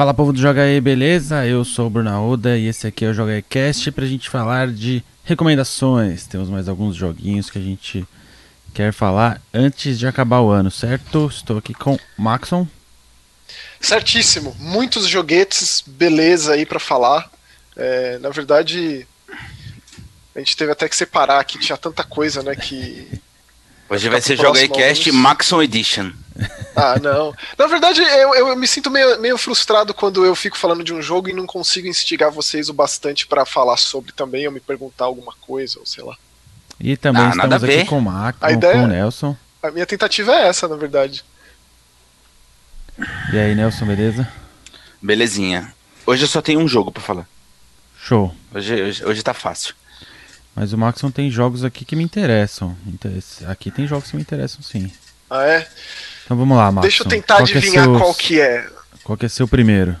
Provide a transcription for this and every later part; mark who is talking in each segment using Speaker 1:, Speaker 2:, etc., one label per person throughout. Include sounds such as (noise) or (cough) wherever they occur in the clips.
Speaker 1: Fala povo do Joga aí, beleza? Eu sou o Bruno Oda e esse aqui é o Joga aí Cast pra gente falar de recomendações. Temos mais alguns joguinhos que a gente quer falar antes de acabar o ano, certo? Estou aqui com Maxon.
Speaker 2: Certíssimo, muitos joguetes, beleza aí pra falar. É, na verdade, a gente teve até que separar aqui, tinha tanta coisa, né, que...
Speaker 3: Hoje vai ser Joga aí Cast Maxon Edition.
Speaker 2: Ah, não. Na verdade, eu, eu me sinto meio, meio frustrado quando eu fico falando de um jogo e não consigo instigar vocês o bastante para falar sobre também, ou me perguntar alguma coisa, ou sei lá.
Speaker 1: E também
Speaker 3: Ah,
Speaker 1: estamos aqui
Speaker 3: ver.
Speaker 1: com o Mac,
Speaker 2: A
Speaker 1: com,
Speaker 2: ideia-
Speaker 1: com o Nelson.
Speaker 2: A minha tentativa é essa, na verdade.
Speaker 1: E aí, Nelson, beleza?
Speaker 3: Belezinha. Hoje eu só tenho um jogo pra falar.
Speaker 1: Show.
Speaker 3: Hoje, hoje, hoje tá fácil.
Speaker 1: Mas o Maxon tem jogos aqui que me interessam. Inter- Aqui tem jogos que me interessam sim.
Speaker 2: Ah, é?
Speaker 1: Então vamos lá, Maxon.
Speaker 2: Deixa eu tentar
Speaker 1: Qual é
Speaker 2: adivinhar
Speaker 1: seus-
Speaker 2: qual que é.
Speaker 1: Qual que é seu primeiro?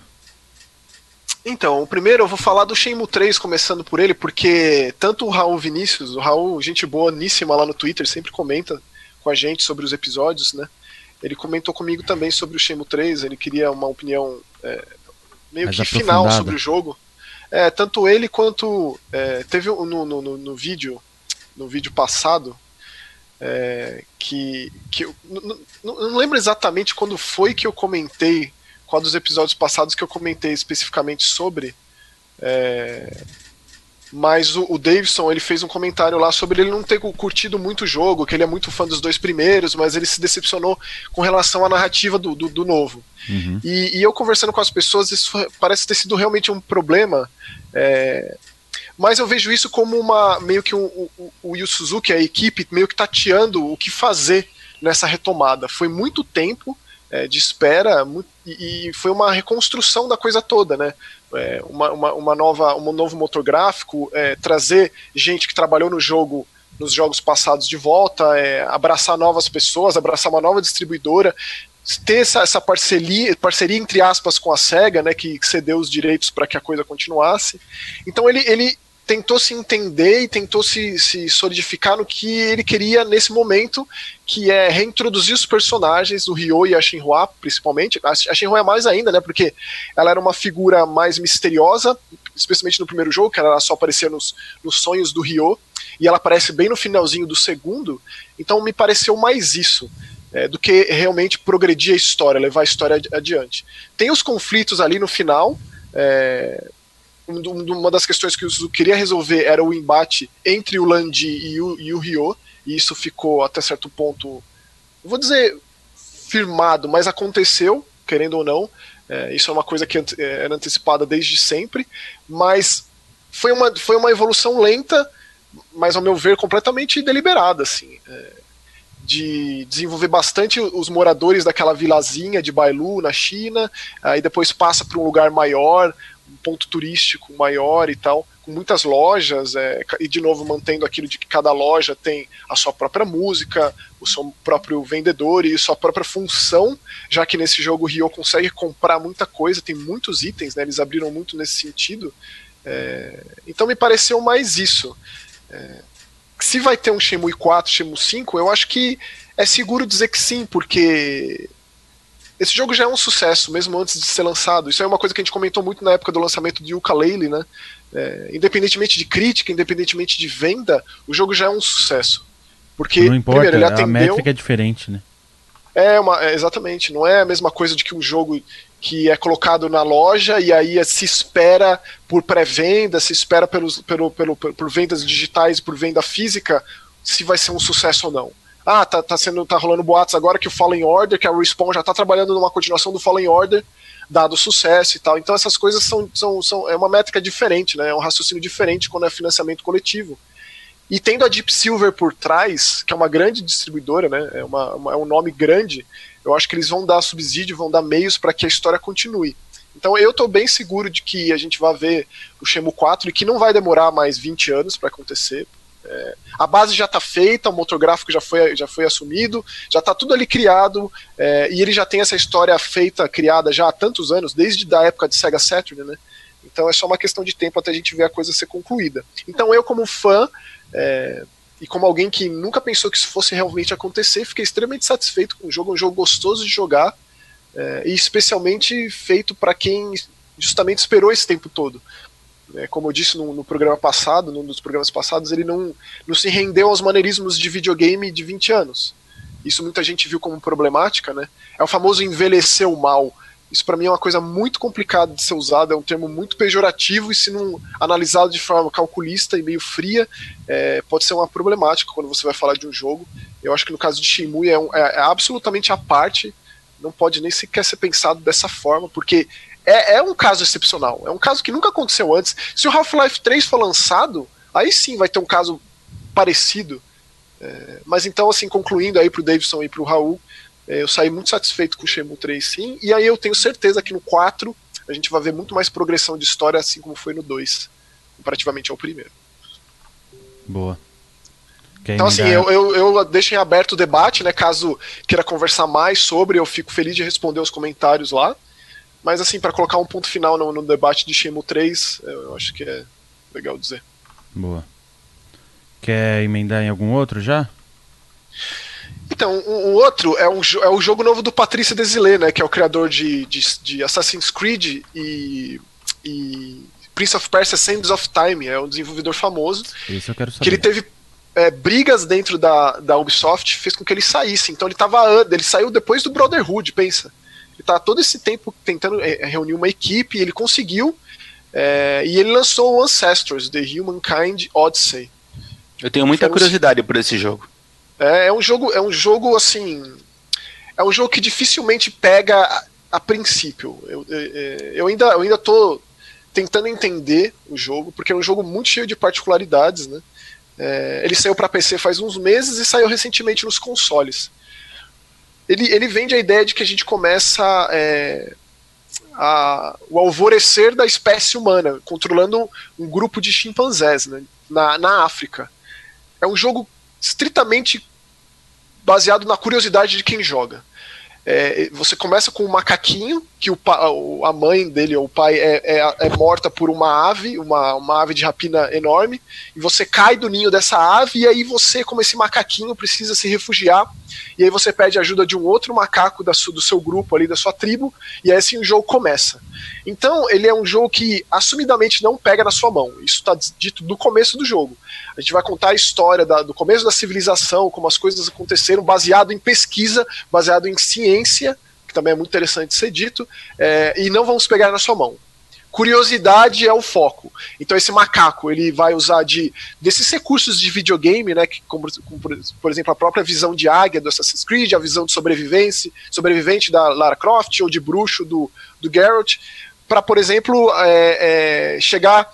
Speaker 2: Então, o primeiro eu vou falar do Shenmue 3, começando por ele, porque tanto o Raul Vinícius, o Raul, gente boníssima lá no Twitter, sempre comenta com a gente sobre os episódios, né? Ele comentou comigo também sobre o Shenmue 3, ele queria uma opinião é, meio
Speaker 1: Mais
Speaker 2: que final sobre o jogo. É, tanto ele quanto. é, teve no, no, no, vídeo. No vídeo passado. é, que. que não lembro exatamente quando foi que eu comentei. Qual dos episódios passados que eu comentei especificamente sobre. é, mas o, o Davidson ele fez um comentário lá sobre ele não ter curtido muito o jogo, que ele é muito fã dos dois primeiros, mas ele se decepcionou com relação à narrativa do, do, do novo.
Speaker 1: Uhum.
Speaker 2: E, e eu conversando com as pessoas, isso parece ter sido realmente um problema. é, mas eu vejo isso como uma meio que um, o, o, Yu Suzuki, a equipe, meio que tateando o que fazer nessa retomada. Foi muito tempo é, de espera mu- e, e foi uma reconstrução da coisa toda, né? É, uma, uma, uma nova, um novo motor gráfico, é, trazer gente que trabalhou no jogo nos jogos passados de volta, é, abraçar novas pessoas, abraçar uma nova distribuidora, ter essa, essa parceria, parceria entre aspas com a SEGA, né, que cedeu os direitos para que a coisa continuasse. Então ele, ele tentou se entender e tentou se, se solidificar no que ele queria nesse momento, que é reintroduzir os personagens, o Ryo e a Shinhua, principalmente. A, a Shinhua é mais ainda, né, porque ela era uma figura mais misteriosa, especialmente no primeiro jogo, que ela só aparecia nos, nos sonhos do Ryo, e ela aparece bem no finalzinho do segundo, então me pareceu mais isso é, do que realmente progredir a história, levar a história ad- adiante. Tem os conflitos ali no final. é, do- uma das questões que o Suzuki queria resolver era o embate entre o Landi e o, e o e isso ficou até certo ponto, vou dizer firmado, mas aconteceu, querendo ou não. É, isso é uma coisa que é, era antecipada desde sempre, mas foi uma, foi uma evolução lenta, mas ao meu ver completamente deliberada, assim. É, de desenvolver bastante os moradores daquela vilazinha de Bailu, na China, aí depois passa para um lugar maior, ponto turístico maior e tal, com muitas lojas, é, e de novo mantendo aquilo de que cada loja tem a sua própria música, o seu próprio vendedor e sua própria função, já que nesse jogo o Rio consegue comprar muita coisa, tem muitos itens, né, eles abriram muito nesse sentido. É, então me pareceu mais isso. É, se vai ter um Shenmue 4, Shenmue 5, eu acho que é seguro dizer que sim, porque esse jogo já é um sucesso, mesmo antes de ser lançado. Isso é uma coisa que a gente comentou muito na época do lançamento de Yooka-Laylee, né? É, independentemente de crítica, independentemente de venda, o jogo já é um sucesso. Porque,
Speaker 1: não importa,
Speaker 2: primeiro, ele
Speaker 1: a
Speaker 2: atendeu...
Speaker 1: métrica é diferente, né?
Speaker 2: É, uma, é, exatamente, não é a mesma coisa de que um jogo que é colocado na loja e aí se espera por pré-venda, se espera pelos, pelo, pelo, por vendas digitais por venda física, se vai ser um sucesso ou não. Ah, tá, tá, sendo, tá rolando boatos agora que o Fallen Order, que a Respawn já tá trabalhando numa continuação do Fallen Order, dado sucesso e tal. Então essas coisas são, são, são é uma métrica diferente, né? É um raciocínio diferente quando é financiamento coletivo. E tendo a Deep Silver por trás, que é uma grande distribuidora, né? É, uma, uma, é um nome grande, eu acho que eles vão dar subsídio, vão dar meios para que a história continue. Então eu estou bem seguro de que a gente vai ver o Shemu 4 e que não vai demorar mais 20 anos para acontecer. É, a base já está feita, o motor gráfico já foi, já foi assumido, já está tudo ali criado, é, e ele já tem essa história feita, criada já há tantos anos, desde a época de Sega Saturn, né? Então é só uma questão de tempo até a gente ver a coisa ser concluída. Então eu, como fã, é, e como alguém que nunca pensou que isso fosse realmente acontecer, fiquei extremamente satisfeito com o jogo, é um jogo gostoso de jogar. é, e especialmente feito para quem justamente esperou esse tempo todo. É, como eu disse no, no, programa passado, num dos programas passados, ele não, não se rendeu aos maneirismos de videogame de 20 anos. Isso muita gente viu como problemática, né? É o famoso envelheceu mal. Isso para mim é uma coisa muito complicada de ser usado, é um termo muito pejorativo e se não analisado de forma calculista e meio fria, é, pode ser uma problemática quando você vai falar de um jogo. Eu acho que no caso de Shenmue é, um, é, é absolutamente à parte, não pode nem sequer ser pensado dessa forma, porque é, é um caso excepcional. É um caso que nunca aconteceu antes. Se o Half-Life 3 for lançado, aí sim vai ter um caso parecido. É, mas então, assim, concluindo aí pro Davidson e pro Raul, é, eu saí muito satisfeito com o Shenmue 3 sim, e aí eu tenho certeza que no 4 a gente vai ver muito mais progressão de história, assim como foi no 2, comparativamente ao primeiro.
Speaker 1: Boa.
Speaker 2: Quer então, assim, eu, eu, eu, deixo em aberto o debate, né? Caso queira conversar mais sobre, eu fico feliz de responder os comentários lá. Mas assim, para colocar um ponto final no, no debate de Shenmue 3, eu acho que é legal dizer.
Speaker 1: Boa. Quer emendar em algum outro já?
Speaker 2: Então, o, o outro é, um, é o jogo novo do Patrícia Desilets, né? Que é o criador de, de, de Assassin's Creed e, e, Prince of Persia Sands of Time. É um desenvolvedor famoso.
Speaker 1: Isso eu quero saber.
Speaker 2: Que ele teve é, brigas dentro da, da Ubisoft, fez com que ele saísse. Então ele tava. Ele saiu depois do Brotherhood, pensa. Ele tá todo esse tempo tentando é, reunir uma equipe, e ele conseguiu. É, e ele lançou o Ancestors, The Humankind Odyssey.
Speaker 3: Eu tenho muita curiosidade por esse jogo.
Speaker 2: É, é, um jogo, é um jogo assim, é um jogo que dificilmente pega a, a princípio. Eu, eu, eu, ainda, eu ainda tô tentando entender o jogo, porque é um jogo muito cheio de particularidades, né? É, ele saiu para PC faz uns meses e saiu recentemente nos consoles ele, ele vende a ideia de que a gente começa é, a, o alvorecer da espécie humana, controlando um grupo de chimpanzés né, na, na África. É um jogo estritamente baseado na curiosidade de quem joga. É, você começa com um macaquinho, que o, a mãe dele, ou o pai, é, é, é, morta por uma ave, uma, uma ave de rapina enorme, e você cai do ninho dessa ave, e aí você, como esse macaquinho, precisa se refugiar, e aí você pede ajuda de um outro macaco da do seu grupo ali, da sua tribo, e aí assim o jogo começa. Então, ele é um jogo que assumidamente não pega na sua mão, isso está dito no começo do jogo. A gente vai contar a história da, do começo da civilização, como as coisas aconteceram, baseado em pesquisa, baseado em ciência, que também é muito interessante ser dito, é, e não vamos pegar na sua mão. Curiosidade é o foco. Então esse macaco ele vai usar de desses recursos de videogame, né, que, como, como por exemplo a própria visão de águia do Assassin's Creed, a visão de sobrevivência, sobrevivente da Lara Croft ou de bruxo do, do Geralt, para por exemplo é, é, chegar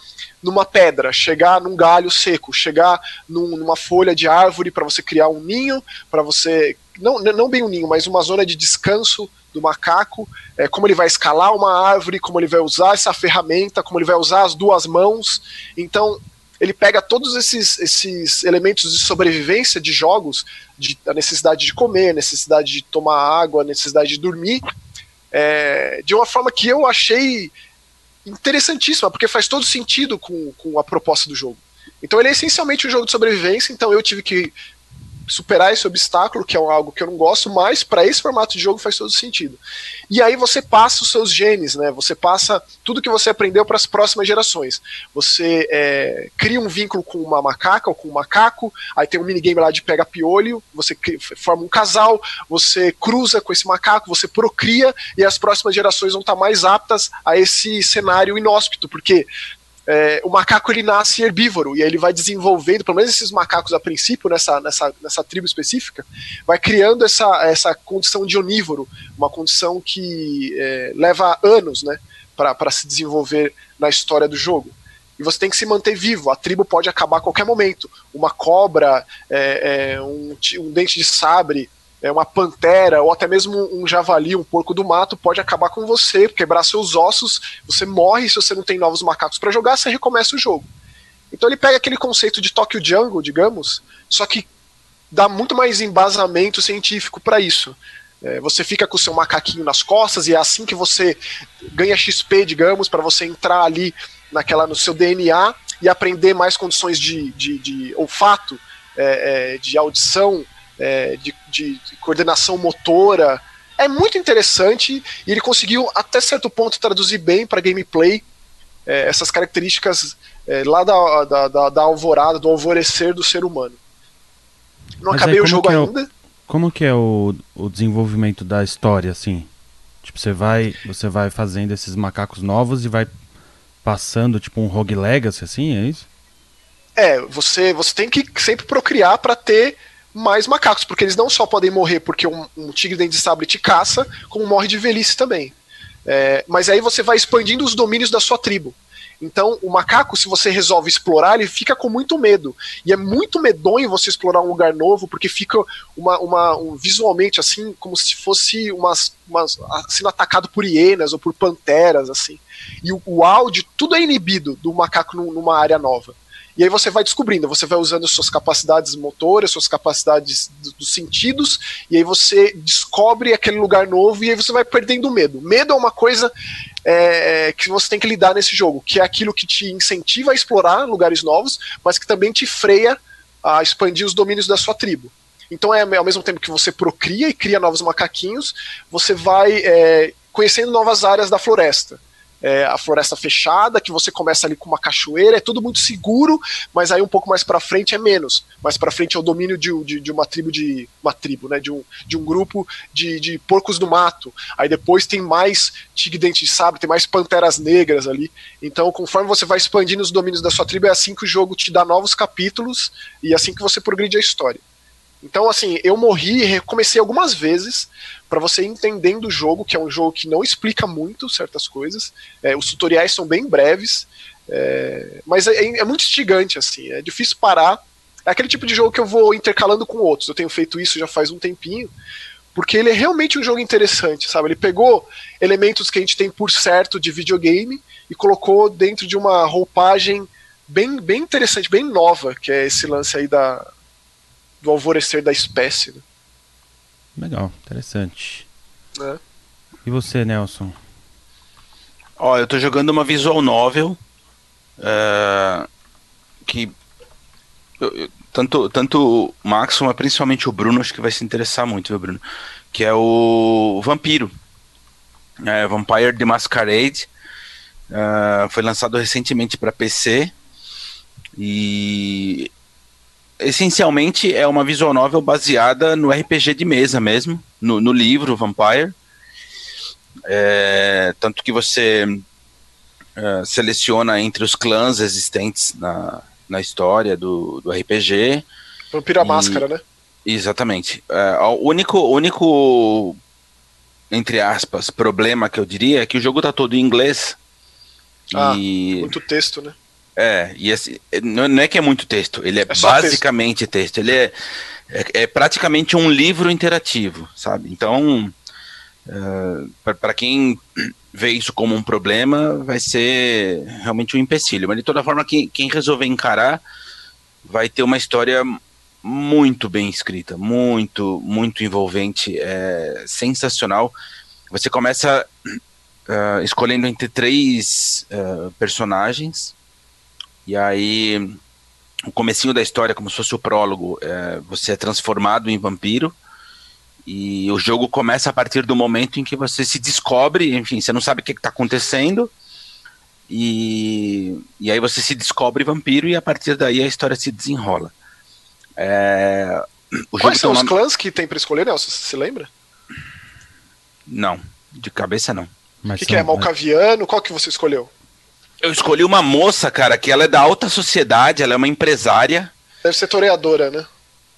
Speaker 2: numa pedra, chegar num galho seco, chegar num, numa folha de árvore para você criar um ninho, para você não, não bem um ninho, mas uma zona de descanso do macaco, é, como ele vai escalar uma árvore, como ele vai usar essa ferramenta, como ele vai usar as duas mãos. Então, ele pega todos esses, esses elementos de sobrevivência de jogos, de, a necessidade de comer, a necessidade de tomar água, a necessidade de dormir, é, de uma forma que eu achei interessantíssima, porque faz todo sentido com, com a proposta do jogo. Então ele é essencialmente um jogo de sobrevivência, então eu tive que superar esse obstáculo, que é algo que eu não gosto, mas para esse formato de jogo faz todo sentido. E aí você passa os seus genes, né? Você passa tudo que você aprendeu para as próximas gerações. Você é, cria um vínculo com uma macaca ou com um macaco, aí tem um minigame lá de pega piolho, você forma um casal, você cruza com esse macaco, você procria e as próximas gerações vão estar mais aptas a esse cenário inóspito, porque é, o macaco ele nasce herbívoro e aí ele vai desenvolvendo, pelo menos esses macacos a princípio, nessa, nessa, nessa tribo específica, vai criando essa, essa condição de onívoro, uma condição que é, leva anos né, para se desenvolver na história do jogo. E você tem que se manter vivo, a tribo pode acabar a qualquer momento. Uma cobra, é, é um, um dente de sabre, é, uma pantera ou até mesmo um javali, um porco do mato, pode acabar com você, quebrar seus ossos, você morre se você não tem novos macacos para jogar, você recomeça o jogo. Então ele pega aquele conceito de Tokyo Jungle, digamos, só que dá muito mais embasamento científico para isso. É, você fica com o seu macaquinho nas costas e é assim que você ganha XP, digamos, para você entrar ali naquela no seu DNA e aprender mais condições de, de, de olfato, é, é, de audição, é, de, de, coordenação motora, É muito interessante e ele conseguiu até certo ponto traduzir bem para gameplay é, essas características é, lá da, da, da, da, alvorada, do alvorecer do ser humano. Não Mas acabei o jogo
Speaker 1: é
Speaker 2: ainda.
Speaker 1: O, como que é o, o desenvolvimento da história, assim? Tipo, você vai, você vai fazendo esses macacos novos e vai passando, tipo, um rogue legacy, assim, é isso?
Speaker 2: É, você, você tem que sempre procriar para ter mais macacos, porque eles não só podem morrer porque um, um tigre dente de sabre te caça, como morre de velhice também. É, mas aí você vai expandindo os domínios da sua tribo. Então, o macaco, se você resolve explorar, ele fica com muito medo. E é muito medonho você explorar um lugar novo, porque fica uma, uma um, visualmente assim, como se fosse umas, umas, sendo atacado por hienas ou por panteras, assim. E o, o áudio, tudo é inibido do macaco numa área nova. E aí você vai descobrindo, você vai usando suas capacidades motoras, suas capacidades dos sentidos, e aí você descobre aquele lugar novo e aí você vai perdendo medo. Medo é uma coisa é, que você tem que lidar nesse jogo, que é aquilo que te incentiva a explorar lugares novos, mas que também te freia a expandir os domínios da sua tribo. Então é ao mesmo tempo que você procria e cria novos macaquinhos, você vai é, conhecendo novas áreas da floresta é, a floresta fechada, que você começa ali com uma cachoeira, é tudo muito seguro, mas aí um pouco mais para frente é menos. Mais para frente é o domínio de, de, de, uma tribo de uma tribo, né, de um, de um grupo de, de porcos do mato. Aí depois tem mais tigre dente de sabre, tem mais panteras negras ali. Então, conforme você vai expandindo os domínios da sua tribo, é assim que o jogo te dá novos capítulos e é assim que você progride a história. Então, assim, eu morri e recomecei algumas vezes para você entendendo o jogo, que é um jogo que não explica muito certas coisas. É, os tutoriais são bem breves, é, mas é, é, muito instigante, assim, é difícil parar. É aquele tipo de jogo que eu vou intercalando com outros. Eu tenho feito isso já faz um tempinho, porque ele é realmente um jogo interessante, sabe? Ele pegou elementos que a gente tem por certo de videogame e colocou dentro de uma roupagem bem, bem interessante, bem nova, que é esse lance aí da, do alvorecer da espécie. Né?
Speaker 1: Legal, interessante. É. E você, Nelson?
Speaker 3: Ó, eu tô jogando uma visual novel é, que eu, eu, tanto, tanto o Max, mas principalmente o Bruno, acho que vai se interessar muito, viu, Bruno? Que é o Vampiro. É, Vampire the Masquerade. É, foi lançado recentemente para PC. E essencialmente é uma visual novel baseada no RPG de mesa mesmo, no, no livro Vampire. É, tanto que você é, seleciona entre os clãs existentes na, na história do, do RPG.
Speaker 2: Vampiro a máscara, né?
Speaker 3: Exatamente. É, o único, único, entre aspas, problema que eu diria é que o jogo tá todo em inglês.
Speaker 2: Ah, e... muito texto, né?
Speaker 3: É, e assim, não é que é muito texto, ele é, é basicamente texto. texto. Ele é, é, é, praticamente um livro interativo, sabe? Então, uh, é, para quem vê isso como um problema, vai ser realmente um empecilho. Mas de toda forma, quem, quem resolver encarar vai ter uma história muito bem escrita, muito, muito envolvente, é sensacional. Você começa uh, escolhendo entre três uh, personagens e aí, o comecinho da história, como se fosse o prólogo, é, você é transformado em vampiro. E o jogo começa a partir do momento em que você se descobre, enfim, você não sabe o que está acontecendo. E, e aí você se descobre vampiro e a partir daí a história se desenrola. É,
Speaker 2: Quais são os nome... clãs que tem para escolher, Nelson? Você se lembra?
Speaker 3: Não, de cabeça não.
Speaker 2: O que, que, é? Malcaviano? Qual que você escolheu?
Speaker 3: Eu escolhi uma moça, cara, que ela é da alta sociedade, ela é uma empresária.
Speaker 2: Deve ser toreadora, né?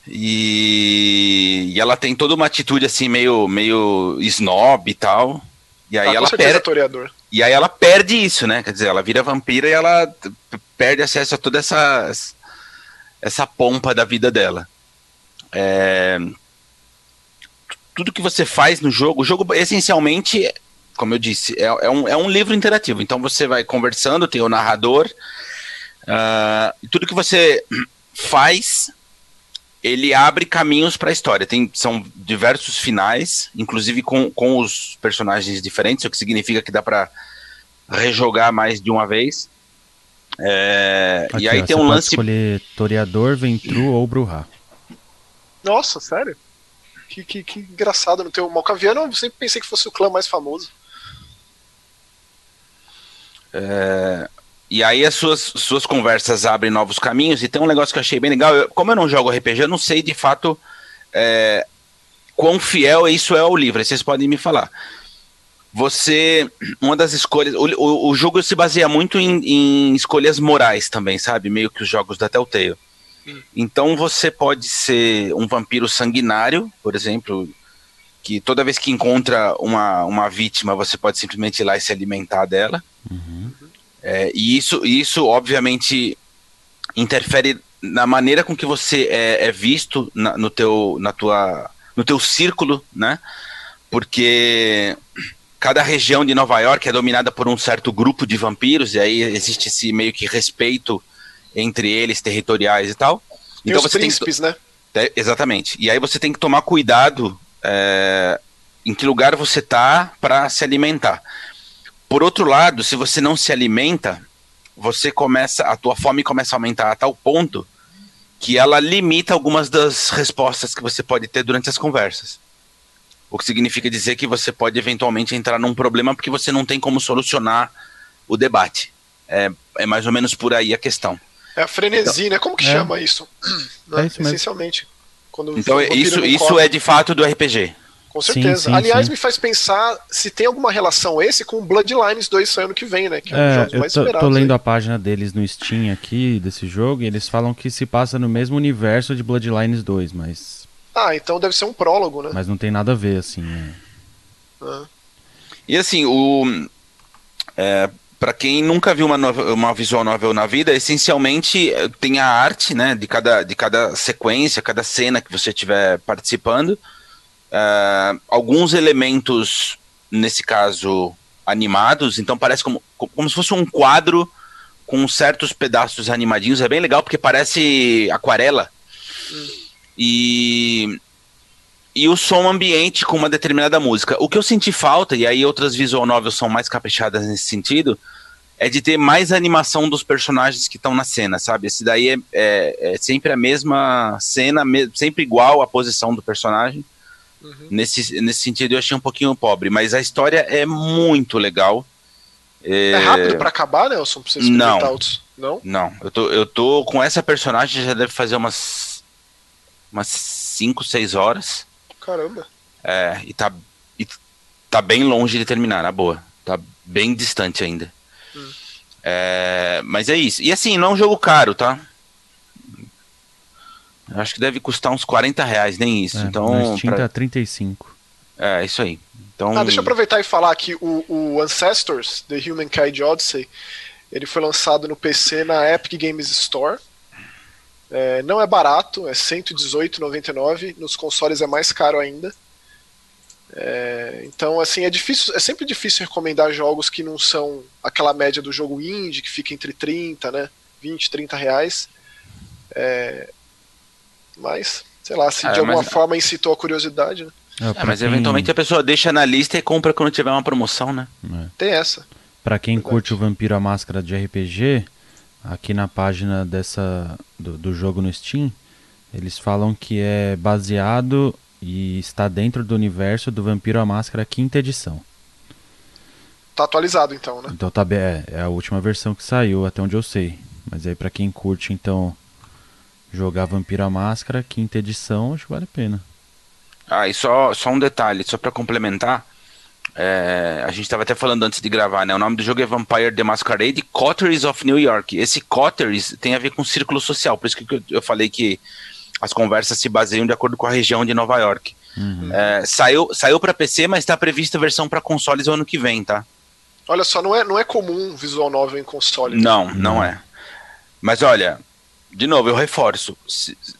Speaker 3: E, e ela tem toda uma atitude assim, meio, meio snob e tal. E aí ah, ela perde.
Speaker 2: Toreador.
Speaker 3: E aí ela perde isso, né? Quer dizer, ela vira vampira e ela perde acesso a toda essa, essa pompa da vida dela. É... Tudo que você faz no jogo, o jogo essencialmente como eu disse, é, é, um, é um livro interativo. Então você vai conversando, tem o narrador, uh, e tudo que você faz, ele abre caminhos para a história. Tem, são diversos finais, inclusive com, com os personagens diferentes, o que significa que dá para rejogar mais de uma vez. É, Aqui, e aí ó, tem um lance.
Speaker 1: escolher Toreador, Ventru ou Bruhá.
Speaker 2: Nossa, sério? Que, que, que engraçado no teu Malcaviano, eu sempre pensei que fosse o clã mais famoso.
Speaker 3: É, e aí as suas, suas conversas abrem novos caminhos, e tem um negócio que eu achei bem legal. Eu, como eu não jogo RPG, eu não sei de fato é, quão fiel isso é ao livro. Vocês podem me falar. Você. Uma das escolhas. O, o, o jogo se baseia muito em, em, escolhas morais também, sabe? Meio que os jogos da Telltale. Então você pode ser um vampiro sanguinário, por exemplo, que toda vez que encontra uma, uma vítima, você pode simplesmente ir lá e se alimentar dela. Uhum. É, e isso, isso, obviamente, interfere na maneira com que você é, é visto na, no, teu, na tua, no teu círculo, né? Porque cada região de Nova York é dominada por um certo grupo de vampiros, e aí existe esse meio que respeito entre eles, territoriais e tal.
Speaker 2: Então os você príncipes, tem que... né?
Speaker 3: Exatamente. E aí você tem que tomar cuidado é, em que lugar você tá para se alimentar. Por outro lado, se você não se alimenta, você começa, a tua fome começa a aumentar a tal ponto que ela limita algumas das respostas que você pode ter durante as conversas. O que significa dizer que você pode eventualmente entrar num problema porque você não tem como solucionar o debate. É, é mais ou menos por aí a questão.
Speaker 2: É a frenesi, então, né? Como que é. chama isso?
Speaker 1: É isso
Speaker 2: Essencialmente.
Speaker 3: então, isso, isso é de fato do RPG.
Speaker 2: Com certeza. Sim, sim, Aliás, sim. me faz pensar se tem alguma relação esse com Bloodlines 2 ano que vem, né? Que
Speaker 1: é, um dos é, mais eu tô, tô lendo aí. a página deles no Steam aqui, desse jogo, e eles falam que se passa no mesmo universo de Bloodlines 2, mas.
Speaker 2: Ah, então deve ser um prólogo, né?
Speaker 1: Mas não tem nada a ver, assim. É.
Speaker 3: Ah. E assim, o. É, para quem nunca viu uma, uma visual novel na vida, essencialmente eh, tem a arte, né, de cada, de cada sequência, cada cena que você estiver participando. Uh, alguns elementos, nesse caso, animados, então parece como, como se fosse um quadro com certos pedaços animadinhos. É bem legal porque parece aquarela. Hum. E, e o som ambiente com uma determinada música. O que eu senti falta, e aí outras visual novels são mais caprichadas nesse sentido, é de ter mais animação dos personagens que estão na cena, sabe? Esse daí é, é, é sempre a mesma cena, me, sempre igual a posição do personagem. Uhum. Nesse, nesse sentido, eu achei um pouquinho pobre, mas a história é muito legal.
Speaker 2: É, é rápido para acabar, Nelson? Pra
Speaker 3: não, outros. não. Não, eu tô, eu tô com essa personagem já deve fazer umas umas 5, 6 horas.
Speaker 2: Caramba.
Speaker 3: É, e tá, e tá bem longe de terminar, na boa. Tá bem distante ainda. Hum. É, mas é isso. E assim, não é um jogo caro, tá? Acho que deve custar uns 40 reais, nem isso. É, então,
Speaker 1: Steam pra... tá 35.
Speaker 3: É, isso aí. Então...
Speaker 2: Ah, deixa eu aproveitar e falar que o, o Ancestors, The Humankind Odyssey, ele foi lançado no PC na Epic Games Store. É, não é barato, é 118,99. Nos consoles é mais caro ainda. É, então, assim, é difícil, é sempre difícil recomendar jogos que não são aquela média do jogo indie, que fica entre 30, né? 20, 30 reais. É, mas, sei lá, se é, de alguma mas... forma incitou a curiosidade, né?
Speaker 3: É, mas quem... eventualmente a pessoa deixa na lista e compra quando tiver uma promoção, né?
Speaker 2: É. Tem essa.
Speaker 1: Pra quem Verdade. curte o Vampiro a Máscara de RPG, aqui na página dessa do, do jogo no Steam, eles falam que é baseado e está dentro do universo do Vampiro a Máscara quinta edição.
Speaker 2: Tá atualizado então, né?
Speaker 1: Então tá é, é a última versão que saiu, até onde eu sei. Mas aí para quem curte então jogar Vampiro à Máscara, quinta edição, acho que vale a pena.
Speaker 3: Ah, e só, só um detalhe, só para complementar. É, a gente estava até falando antes de gravar, né? O nome do jogo é Vampire the Masquerade Coteries of New York. Esse Coteries tem a ver com círculo social, por isso que eu, falei que as conversas se baseiam de acordo com a região de Nova York. Uhum. É, saiu saiu para PC, mas está prevista a versão para consoles o ano que vem, tá?
Speaker 2: Olha só, não é, não é comum visual novel em console.
Speaker 3: Não, não é. Mas olha, de novo, eu reforço.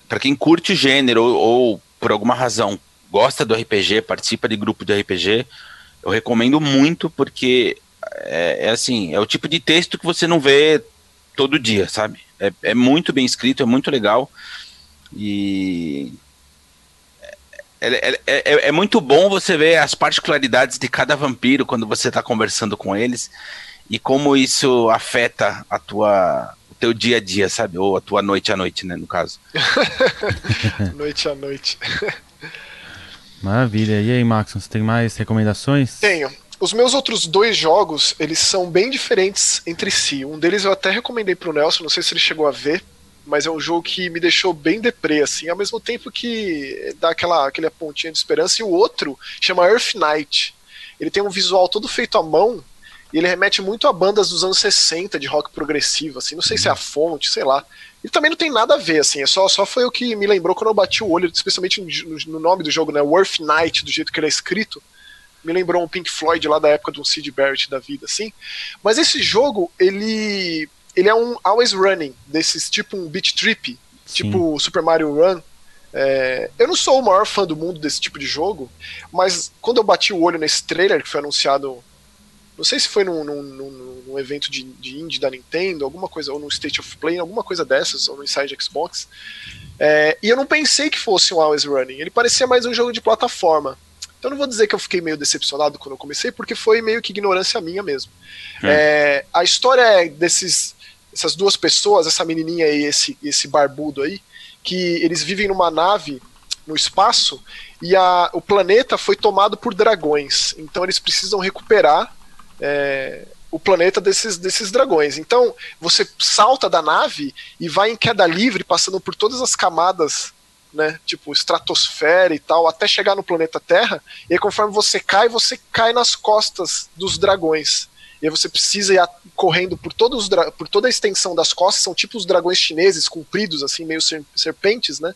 Speaker 3: Para quem curte gênero ou, ou, por alguma razão gosta do RPG, participa de grupo de RPG, eu recomendo muito porque é, é, assim, é o tipo de texto que você não vê todo dia, sabe? É, é muito bem escrito, é muito legal e é, é, é, é, muito bom você ver as particularidades de cada vampiro quando você está conversando com eles e como isso afeta a tua teu dia a dia, sabe? Ou a tua noite à noite, né, no caso. (laughs)
Speaker 2: noite à noite.
Speaker 1: Maravilha. E aí, Max, você tem mais recomendações?
Speaker 2: Tenho. Os meus outros dois jogos, eles são bem diferentes entre si. Um deles eu até recomendei pro Nelson, não sei se ele chegou a ver, mas é um jogo que me deixou bem deprê, assim, ao mesmo tempo que dá aquela, aquela pontinha de esperança. E o outro chama Earth Night. Ele tem um visual todo feito à mão, e ele remete muito a bandas dos anos 60 de rock progressivo, assim, não sei se é a fonte, sei lá. E também não tem nada a ver, assim, é só, só foi o que me lembrou quando eu bati o olho, especialmente no, no nome do jogo, né, Worth Night, do jeito que ele é escrito me lembrou um Pink Floyd lá da época do Sid Barrett da vida, assim. Mas esse jogo, ele ele é um always running, desses tipo um beat trip, Sim. tipo Super Mario Run. É, eu não sou o maior fã do mundo desse tipo de jogo, mas quando eu bati o olho nesse trailer que foi anunciado, não sei se foi num, num, num, num evento de, de indie da Nintendo, alguma coisa, ou no State of Play, alguma coisa dessas, ou no Inside Xbox, é, e eu não pensei que fosse um Always Running, ele parecia mais um jogo de plataforma. Então não vou dizer que eu fiquei meio decepcionado quando eu comecei, porque foi meio que ignorância minha mesmo. É. É, a história é desses essas duas pessoas, essa menininha e esse, esse barbudo aí, que eles vivem numa nave no espaço e a, o planeta foi tomado por dragões. Então eles precisam recuperar é, o planeta desses, desses dragões. Então você salta da nave e vai em queda livre, passando por todas as camadas né? Tipo, estratosfera e tal, até chegar no planeta Terra. E aí, conforme você cai, você cai nas costas dos dragões. E aí você precisa ir correndo por, todos por toda a extensão das costas, são tipo os dragões chineses, compridos, assim, meio serpentes, né?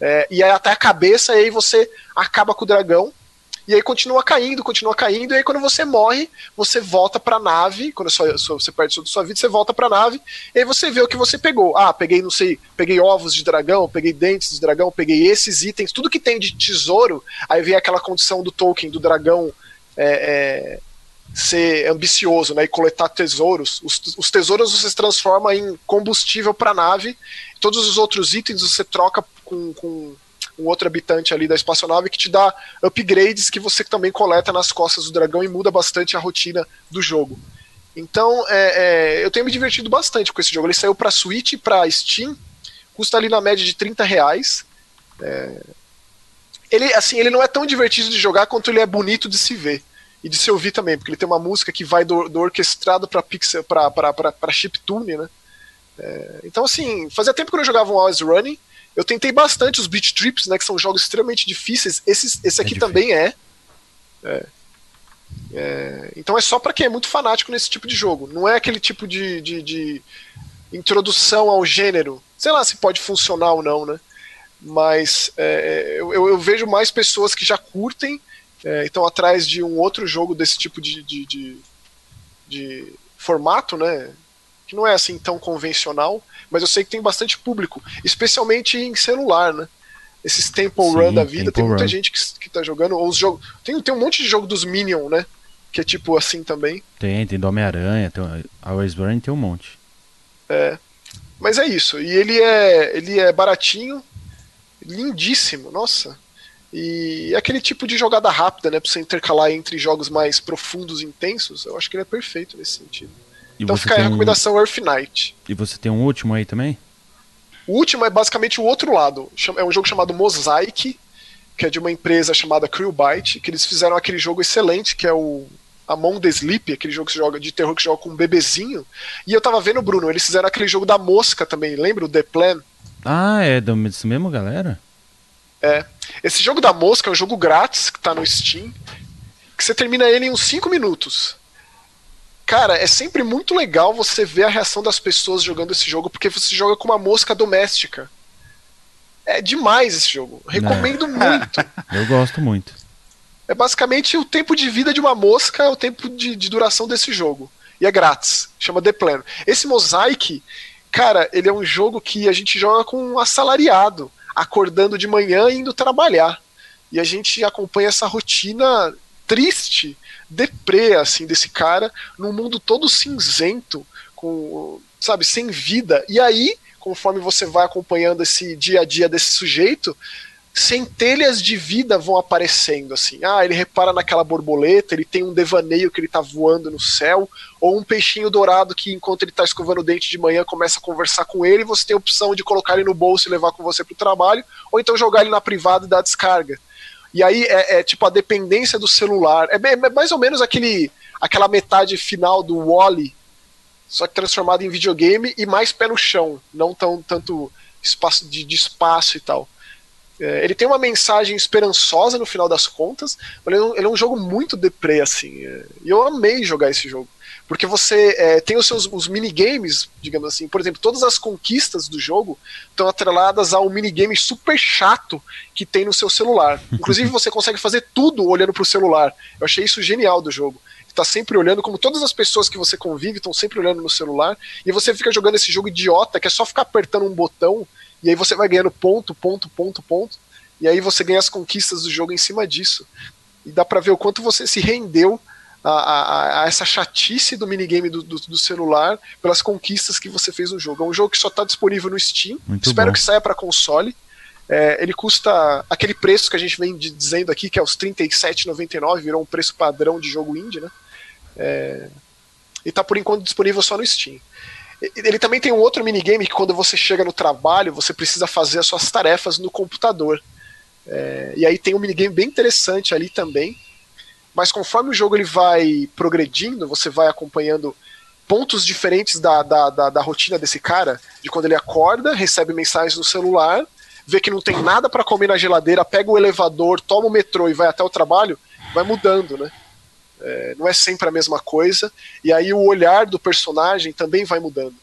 Speaker 2: É, e aí até a cabeça, e aí você acaba com o dragão, e aí continua caindo, continua caindo, e aí quando você morre, você volta pra nave, quando sua, sua, você perde sua vida, você volta pra nave, e aí você vê o que você pegou. Ah, peguei, não sei, peguei ovos de dragão, peguei dentes de dragão, peguei esses itens, tudo que tem de tesouro, aí vem aquela condição do Tolkien, do dragão é, é, ser ambicioso, né, e coletar tesouros. Os, os tesouros você transforma em combustível pra nave, todos os outros itens você troca com, com um outro habitante ali da espaçonave que te dá upgrades que você também coleta nas costas do dragão e muda bastante a rotina do jogo. Então, é, é, eu tenho me divertido bastante com esse jogo. Ele saiu para Switch e para Steam, custa ali na média de 30 reais. É... Ele, assim, ele não é tão divertido de jogar quanto ele é bonito de se ver e de se ouvir também, porque ele tem uma música que vai do, do orquestrado para pixel, para chiptune, né? É, então, assim, fazia tempo que eu não jogava um Always Running. Eu tentei bastante os Beat Trips, né, que são jogos extremamente difíceis. Esse, esse aqui é também é. é. é. Então é só para quem é muito fanático nesse tipo de jogo. Não é aquele tipo de, de, de introdução ao gênero. Sei lá se pode funcionar ou não, né? Mas é, eu, eu, vejo mais pessoas que já curtem é, estão atrás de um outro jogo desse tipo de, de, de, de, formato, né? Que não é assim tão convencional mas eu sei que tem bastante público, especialmente em celular, né? Esses Temple Sim, Run da vida, Temple tem muita Run. gente que, que tá jogando, ou os jogos. Tem, tem um monte de jogo dos Minion, né? Que é tipo assim também.
Speaker 1: Tem, tem do Homem-Aranha, tem Always Run tem um monte.
Speaker 2: É. Mas é isso. E ele é, ele é baratinho, lindíssimo, nossa. E é aquele tipo de jogada rápida, né? Pra você intercalar entre jogos mais profundos e intensos, eu acho que ele é perfeito nesse sentido. E então fica aí a recomendação um... Earth Knight.
Speaker 1: E você tem um último aí também?
Speaker 2: O último é basicamente o outro lado. É um jogo chamado Mosaic, que é de uma empresa chamada Krillbyte, que eles fizeram aquele jogo excelente, que é o Among the Sleep, aquele jogo que você joga de terror que joga com um bebezinho. E eu tava vendo, Bruno, eles fizeram aquele jogo da mosca também, lembra o The Plan?
Speaker 1: Ah, é do mesmo galera?
Speaker 2: É. Esse jogo da mosca é um jogo grátis que tá no Steam, que você termina ele em uns 5 minutos. Cara, é sempre muito legal você ver a reação das pessoas jogando esse jogo, porque você joga com uma mosca doméstica. É demais esse jogo. Recomendo Não. (laughs) muito.
Speaker 1: Eu gosto muito.
Speaker 2: É basicamente o tempo de vida de uma mosca, é o tempo de, de duração desse jogo. E é grátis. Chama The Plan. Esse Mosaic, cara, ele é um jogo que a gente joga com um assalariado, acordando de manhã e indo trabalhar. E a gente acompanha essa rotina triste deprê, assim, desse cara, num mundo todo cinzento, com, sabe, sem vida. E aí, conforme você vai acompanhando esse dia a dia desse sujeito, centelhas de vida vão aparecendo assim. Ah, ele repara naquela borboleta, ele tem um devaneio que ele tá voando no céu, ou um peixinho dourado que enquanto ele tá escovando o dente de manhã começa a conversar com ele, você tem a opção de colocar ele no bolso e levar com você pro trabalho, ou então jogar ele na privada e dar descarga. E aí é, é tipo a dependência do celular. É, é, mais ou menos aquele, aquela metade final do Wally, só que transformado em videogame e mais pé no chão, não tão tanto espaço de, de espaço e tal. É, ele tem uma mensagem esperançosa no final das contas, mas ele é um, ele é um jogo muito deprê, assim. É, e eu amei jogar esse jogo. Porque você é, tem os seus os minigames, digamos assim, por exemplo, todas as conquistas do jogo estão atreladas a um minigame super chato que tem no seu celular. (laughs) Inclusive, você consegue fazer tudo olhando para o celular. Eu achei isso genial do jogo está sempre olhando, como todas as pessoas que você convive estão sempre olhando no celular, e você fica jogando esse jogo idiota que é só ficar apertando um botão e aí você vai ganhando ponto, ponto, ponto, ponto. E aí você ganha as conquistas do jogo em cima disso. E dá pra ver o quanto você se rendeu a, a, a essa chatice do minigame do, do, do, celular pelas conquistas que você fez no jogo. É um jogo que só está disponível no Steam. Muito Espero bom. que saia para console. É, ele custa aquele preço que a gente vem de, dizendo aqui, que é os R$ 37,99, virou um preço padrão de jogo indie, né? É, e tá por enquanto disponível só no Steam. Ele também tem um outro minigame que quando você chega no trabalho, você precisa fazer as suas tarefas no computador. É, e aí tem um minigame bem interessante ali também. Mas conforme o jogo ele vai progredindo, você vai acompanhando pontos diferentes da, da, da, da rotina desse cara, de quando ele acorda, recebe mensagens no celular, vê que não tem nada para comer na geladeira, pega o elevador, toma o metrô e vai até o trabalho, vai mudando, né? É, não é sempre a mesma coisa. E aí o olhar do personagem também vai mudando.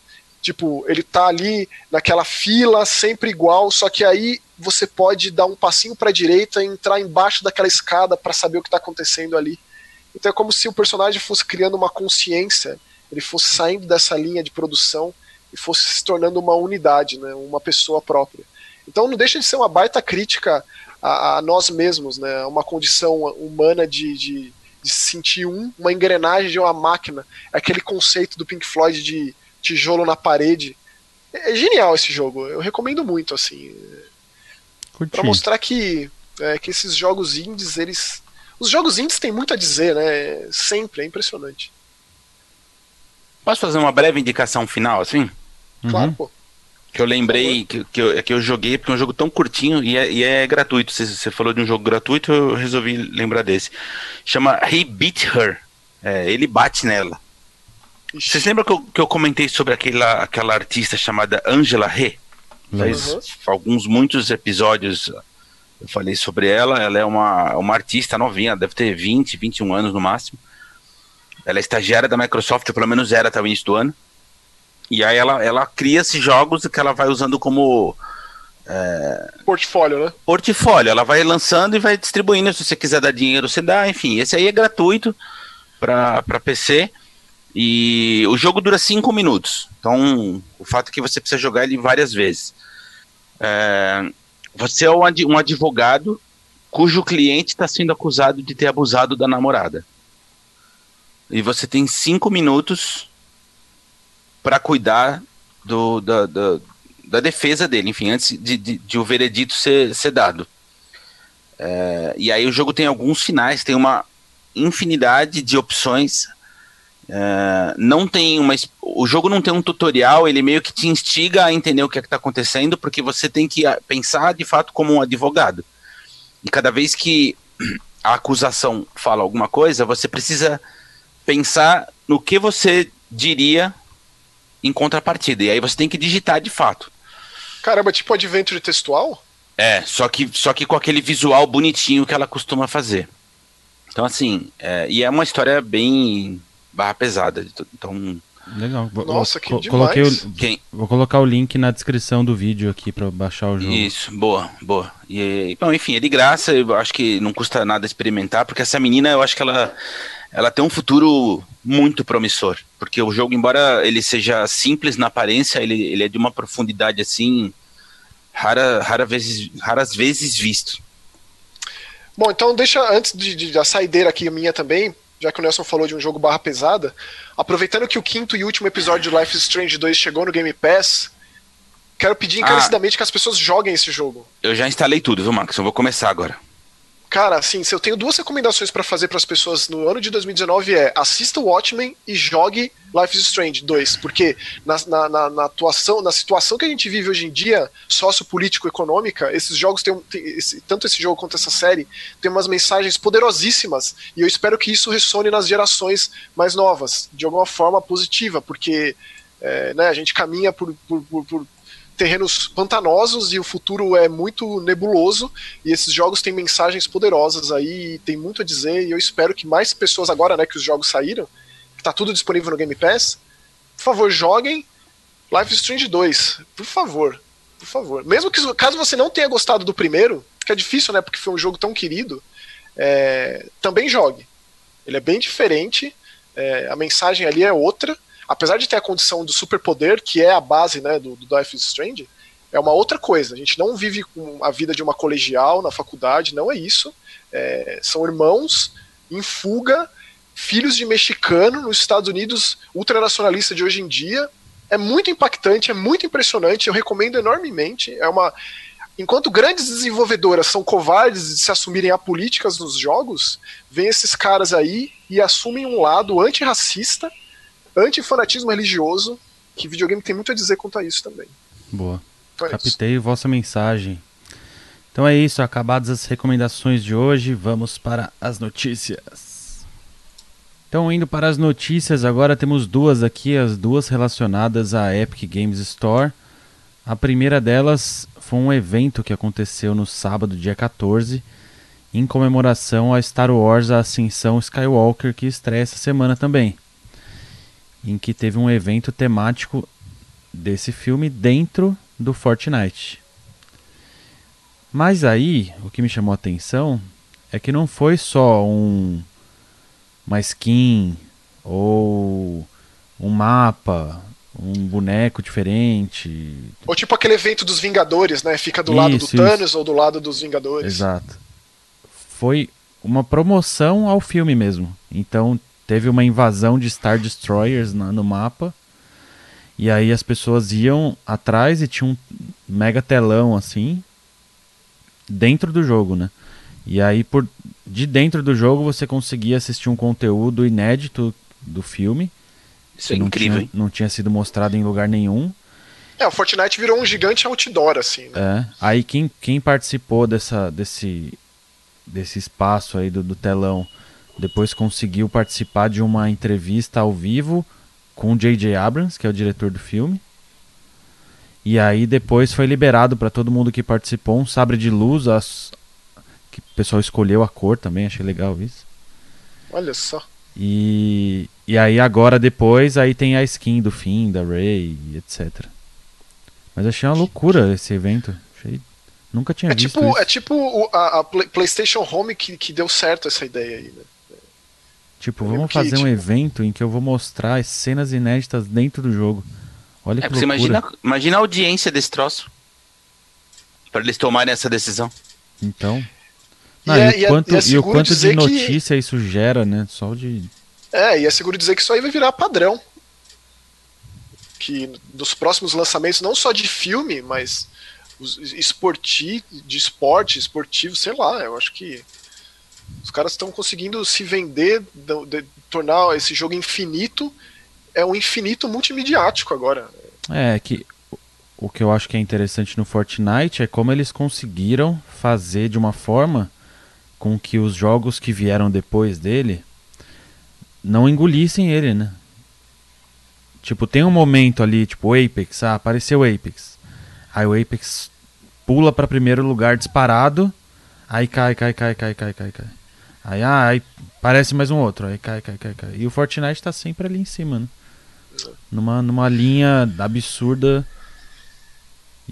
Speaker 2: Tipo, ele tá ali naquela fila, sempre igual, só que aí você pode dar um passinho para a direita e entrar embaixo daquela escada para saber o que está acontecendo ali. Então é como se o personagem fosse criando uma consciência, ele fosse saindo dessa linha de produção e fosse se tornando uma unidade, né, uma pessoa própria. Então não deixa de ser uma baita crítica a, a nós mesmos, né, uma condição humana de, de de sentir um, uma engrenagem de uma máquina. Aquele conceito do Pink Floyd de tijolo na parede. É, é genial esse jogo. Eu recomendo muito, assim. para mostrar que, é, que esses jogos indies, eles. Os jogos indies têm muito a dizer, né? Sempre, é impressionante.
Speaker 3: Posso fazer uma breve indicação final, assim?
Speaker 2: Claro, uhum. pô.
Speaker 3: Que eu lembrei que, que, eu, que eu joguei, porque é um jogo tão curtinho e é, e é gratuito. Você, você falou de um jogo gratuito, eu resolvi lembrar desse. Chama He Beat Her. É, ele bate nela. Vocês lembram que eu, que eu comentei sobre aquela, aquela artista chamada Angela He? Faz uhum. alguns, muitos episódios eu falei sobre ela. Ela é uma, uma artista novinha, deve ter 20, 21 anos no máximo. Ela é estagiária da Microsoft, ou pelo menos era até o início do ano. E aí ela, ela cria esses jogos que ela vai usando como.
Speaker 2: É... Portfólio, né?
Speaker 3: Portfólio. Ela vai lançando e vai distribuindo. Se você quiser dar dinheiro, você dá. Enfim, esse aí é gratuito para PC. E o jogo dura 5 minutos. Então, o fato é que você precisa jogar ele várias vezes. É... Você é um advogado cujo cliente está sendo acusado de ter abusado da namorada. E você tem cinco minutos para cuidar do, da, da, da, defesa dele, enfim, antes de, de, de o veredito ser, ser dado. É, e aí o jogo tem alguns finais, tem uma infinidade de opções. É, não tem uma. O jogo não tem um tutorial, ele meio que te instiga a entender o que é está acontecendo, porque você tem que ah, pensar de fato como um advogado. E cada vez que a acusação fala alguma coisa, você precisa pensar no que você diria em contrapartida. E aí você tem que digitar de fato.
Speaker 2: Caramba, tipo adventure textual?
Speaker 3: É, só que, só que com aquele visual bonitinho que ela costuma fazer. Então, assim, é, e é uma história bem barra pesada. Então.
Speaker 1: Legal.
Speaker 2: Nossa, que demais.
Speaker 1: Coloquei o, Quem? Vou colocar o link na descrição do vídeo aqui para baixar o jogo.
Speaker 3: Isso, boa, boa. E, bom, enfim, é de graça, eu acho que não custa nada experimentar, porque essa menina, eu acho que ela, ela tem um futuro muito promissor, porque o jogo, embora ele seja simples na aparência, ele, ele é de uma profundidade assim rara, rara vezes, raras vezes visto.
Speaker 2: Bom, então deixa antes de, de da saideira aqui minha também, já que o Nelson falou de um jogo barra pesada, aproveitando que o quinto e último episódio de Life is Strange 2 chegou no Game Pass, quero pedir ah. encarecidamente ah, que as pessoas joguem esse jogo.
Speaker 3: Eu já instalei tudo, viu, Max? Eu vou começar agora.
Speaker 2: Cara, assim, se eu tenho duas recomendações para fazer para as pessoas no ano de 2019 é assista o Watchmen e jogue Life is Strange 2, porque na, na, na, na atuação, na situação que a gente vive hoje em dia, sociopolítico-econômica, esses jogos têm, têm esse, tanto esse jogo quanto essa série, tem umas mensagens poderosíssimas e eu espero que isso ressone nas gerações mais novas, de alguma forma positiva, porque é, né, a gente caminha por, por, por, por terrenos pantanosos e o futuro é muito nebuloso e esses jogos têm mensagens poderosas aí, tem muito a dizer e eu espero que mais pessoas agora, né, que os jogos saíram, que tá tudo disponível no Game Pass, por favor, joguem Life is Strange 2, por favor, por favor. Mesmo que caso você não tenha gostado do primeiro, que é difícil, né, porque foi um jogo tão querido, é, também jogue. Ele é bem diferente, é, a mensagem ali é outra apesar de ter a condição do superpoder, que é a base né, do, do Life is Strange, é uma outra coisa. A gente não vive a vida de uma colegial na faculdade, não é isso. É, são irmãos em fuga, filhos de mexicano nos Estados Unidos, ultranacionalista de hoje em dia. É muito impactante, é muito impressionante, eu recomendo enormemente. É uma. Enquanto grandes desenvolvedoras são covardes de se assumirem a políticas nos jogos, vem esses caras aí e assumem um lado antirracista antifanatismo religioso, que videogame tem muito a dizer quanto a isso também.
Speaker 1: Boa. Então é Captei isso. vossa mensagem. Então é isso, acabadas as recomendações de hoje, vamos para as notícias. Então, indo para as notícias, agora temos duas aqui, as duas relacionadas à Epic Games Store. A primeira delas foi um evento que aconteceu no sábado, dia 14, em comemoração a Star Wars A Ascensão Skywalker, que estreia essa semana também em que teve um evento temático desse filme dentro do Fortnite. Mas aí, o que me chamou a atenção é que não foi só um uma skin ou um mapa, um boneco diferente.
Speaker 2: Ou tipo aquele evento dos Vingadores, né? Fica do isso, lado do Thanos isso. ou do lado dos Vingadores.
Speaker 1: Exato. Foi uma promoção ao filme mesmo. Então teve uma invasão de Star Destroyers no, no mapa. E aí as pessoas iam atrás e tinha um mega telão assim dentro do jogo, né? E aí por de dentro do jogo você conseguia assistir um conteúdo inédito do filme.
Speaker 3: Isso é incrível,
Speaker 1: tinha? Não tinha sido mostrado em lugar nenhum.
Speaker 2: É, o Fortnite virou um gigante outdoor, assim,
Speaker 1: né? É. Aí quem, quem participou dessa, desse, desse espaço aí do, do telão depois conseguiu participar de uma entrevista ao vivo com o J.J. Abrams, que é o diretor do filme. E aí depois foi liberado para todo mundo que participou um sabre de luz, as... que o pessoal escolheu a cor também, achei legal isso.
Speaker 2: Olha só.
Speaker 1: E, e aí agora depois aí tem a skin do fim, da Ray, etc. Mas achei uma loucura esse evento. Achei... Nunca tinha
Speaker 2: é
Speaker 1: visto
Speaker 2: tipo,
Speaker 1: isso.
Speaker 2: É tipo a, a PlayStation Home que, que deu certo essa ideia aí, né?
Speaker 1: Tipo, vamos fazer que, um tipo... evento em que eu vou mostrar as cenas inéditas dentro do jogo. Olha é, que loucura.
Speaker 3: Imagina, imagina a audiência desse troço. Para eles tomarem essa decisão.
Speaker 1: Então. Não, e, é, e, o quanto, e, é, e o quanto de notícia que... isso gera, né? Só de.
Speaker 2: É, e é seguro dizer que isso aí vai virar padrão. Que dos próximos lançamentos, não só de filme, mas esportivo, de esporte, esportivo, sei lá, eu acho que os caras estão conseguindo se vender, de, de, tornar esse jogo infinito. É um infinito multimediático agora.
Speaker 1: É, que o que eu acho que é interessante no Fortnite é como eles conseguiram fazer de uma forma com que os jogos que vieram depois dele não engolissem ele, né? Tipo, tem um momento ali, tipo, o Apex, ah, apareceu o Apex. Aí o Apex pula para primeiro lugar disparado, aí cai, cai, cai, cai, cai, cai, cai. Aí, ah, aí parece mais um outro, aí cai, cai, cai, cai. E o Fortnite tá sempre ali em cima, né? Numa, numa linha absurda.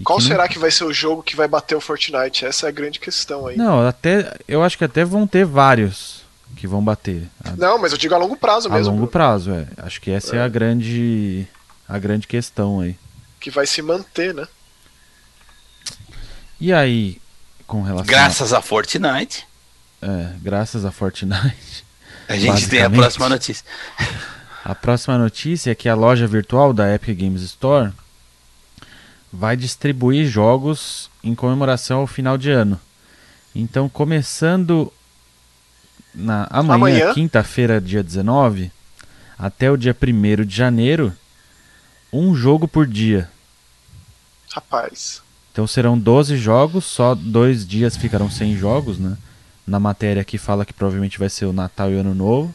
Speaker 2: Qual será não... que vai ser o jogo que vai bater o Fortnite? Essa é a grande questão aí.
Speaker 1: Não, até. Eu acho que até vão ter vários que vão bater.
Speaker 2: Não, mas eu digo a longo prazo mesmo.
Speaker 1: A longo prazo, é. Acho que essa é, é a grande. a grande questão aí.
Speaker 2: Que vai se manter, né?
Speaker 1: E aí, com relação.
Speaker 3: Graças a, a Fortnite.
Speaker 1: É, graças a Fortnite.
Speaker 3: A gente tem a próxima notícia.
Speaker 1: A próxima notícia é que a loja virtual da Epic Games Store vai distribuir jogos em comemoração ao final de ano. Então, começando na amanhã, amanhã? quinta-feira, dia 19, até o dia 1 de janeiro, um jogo por dia.
Speaker 2: Rapaz.
Speaker 1: Então serão 12 jogos, só dois dias ficarão sem jogos, né? Na matéria aqui fala que provavelmente vai ser o Natal e o Ano Novo.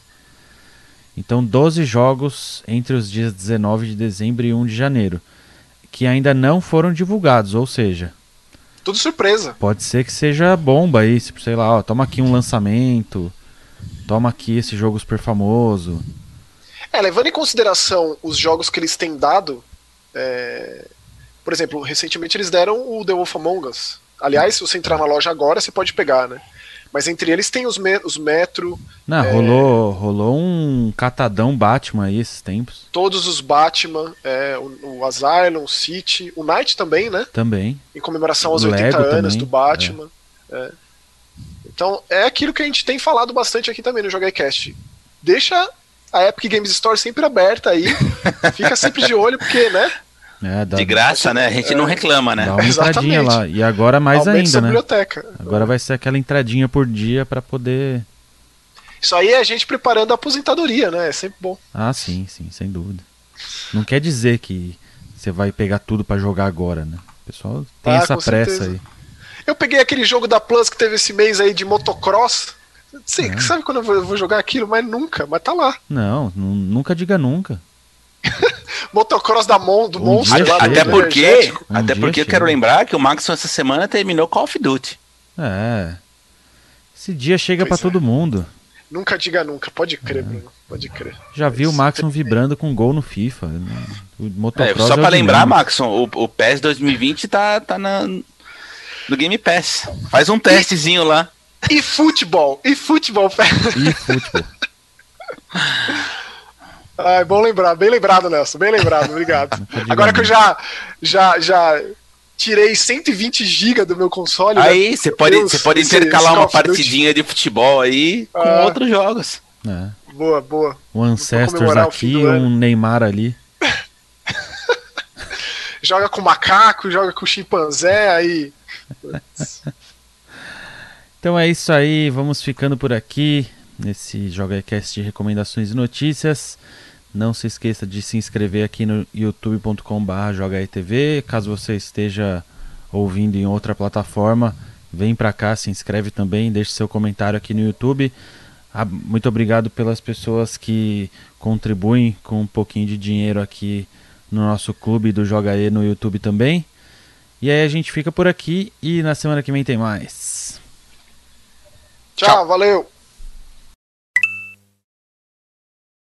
Speaker 1: Então 12 jogos entre os dias 19 de dezembro e 1 de janeiro, que ainda não foram divulgados, ou seja,
Speaker 2: tudo surpresa.
Speaker 1: Pode ser que seja bomba aí, sei lá, ó, toma aqui um lançamento, toma aqui esse jogo super famoso.
Speaker 2: É, levando em consideração os jogos que eles têm dado, é... por exemplo, recentemente eles deram o The Wolf Among Us. Aliás, se você entrar na loja agora, você pode pegar, né? Mas entre eles tem os, me os Metro.
Speaker 1: Não, é... rolou, rolou um catadão Batman aí esses tempos.
Speaker 2: Todos os Batman, é, o, o Asylum, o City, o Knight também, né?
Speaker 1: Também.
Speaker 2: Em comemoração aos o 80 Lego anos também. do Batman. É. é. Então, é aquilo que a gente tem falado bastante aqui também no Jogai Cast. Deixa a Epic Games Store sempre aberta aí. (laughs) Fica sempre de olho, porque, né?
Speaker 3: É, de graça, né? A gente é, não reclama, né?
Speaker 1: Dá uma entradinha lá. E agora mais Aumente ainda, né? biblioteca. Agora vai ser aquela entradinha por dia para poder.
Speaker 2: Isso aí é a gente preparando a aposentadoria, né? É sempre bom.
Speaker 1: Ah, sim, sim, sem dúvida. Não quer dizer que você vai pegar tudo para jogar agora, né? O pessoal tem ah, essa pressa certeza. aí.
Speaker 2: Eu peguei aquele jogo da Plus que teve esse mês aí de motocross. Sei, é. Sabe quando eu vou jogar aquilo? Mas nunca, mas tá lá.
Speaker 1: Não, nunca diga nunca. (laughs)
Speaker 2: motocross da Mon, do um monstro
Speaker 3: lá Até porque, um até porque eu quero lembrar que o Maxon essa semana terminou Call of Duty.
Speaker 1: É. Esse dia chega para é. todo mundo.
Speaker 2: Nunca diga nunca, pode crer, é. Bruno. Pode crer.
Speaker 1: Já vi o Maxon vibrando com gol no FIFA. O motocross
Speaker 3: é, só é para lembrar, Maxon, o, o PES 2020 tá, tá na, no Game Pass. Faz um testezinho lá.
Speaker 2: E futebol, e futebol. (laughs)
Speaker 1: E futebol.
Speaker 2: É bom lembrar, bem lembrado, Nelson, bem lembrado, obrigado. (laughs) Agora que eu já, já, já tirei 120 GB do meu console.
Speaker 3: Né? Aí, você pode, você pode intercalar uma partidinha de futebol aí com ah, outros jogos.
Speaker 2: É. Boa, boa.
Speaker 1: Um Ancestors aqui, um Neymar ali. (laughs)
Speaker 2: joga com macaco, joga com chimpanzé, aí.
Speaker 1: então é isso aí, vamos ficando por aqui nesse JogaCast de recomendações e notícias. Não se esqueça de se inscrever aqui no youtube.com.br jogaetv. Caso você esteja ouvindo em outra plataforma, vem para cá, se inscreve também, deixe seu comentário aqui no YouTube. Ah, muito obrigado pelas pessoas que contribuem com um pouquinho de dinheiro aqui no nosso clube do Joga E no YouTube também. E aí a gente fica por aqui e na semana que vem tem mais.
Speaker 2: Tchau, Tchau. valeu!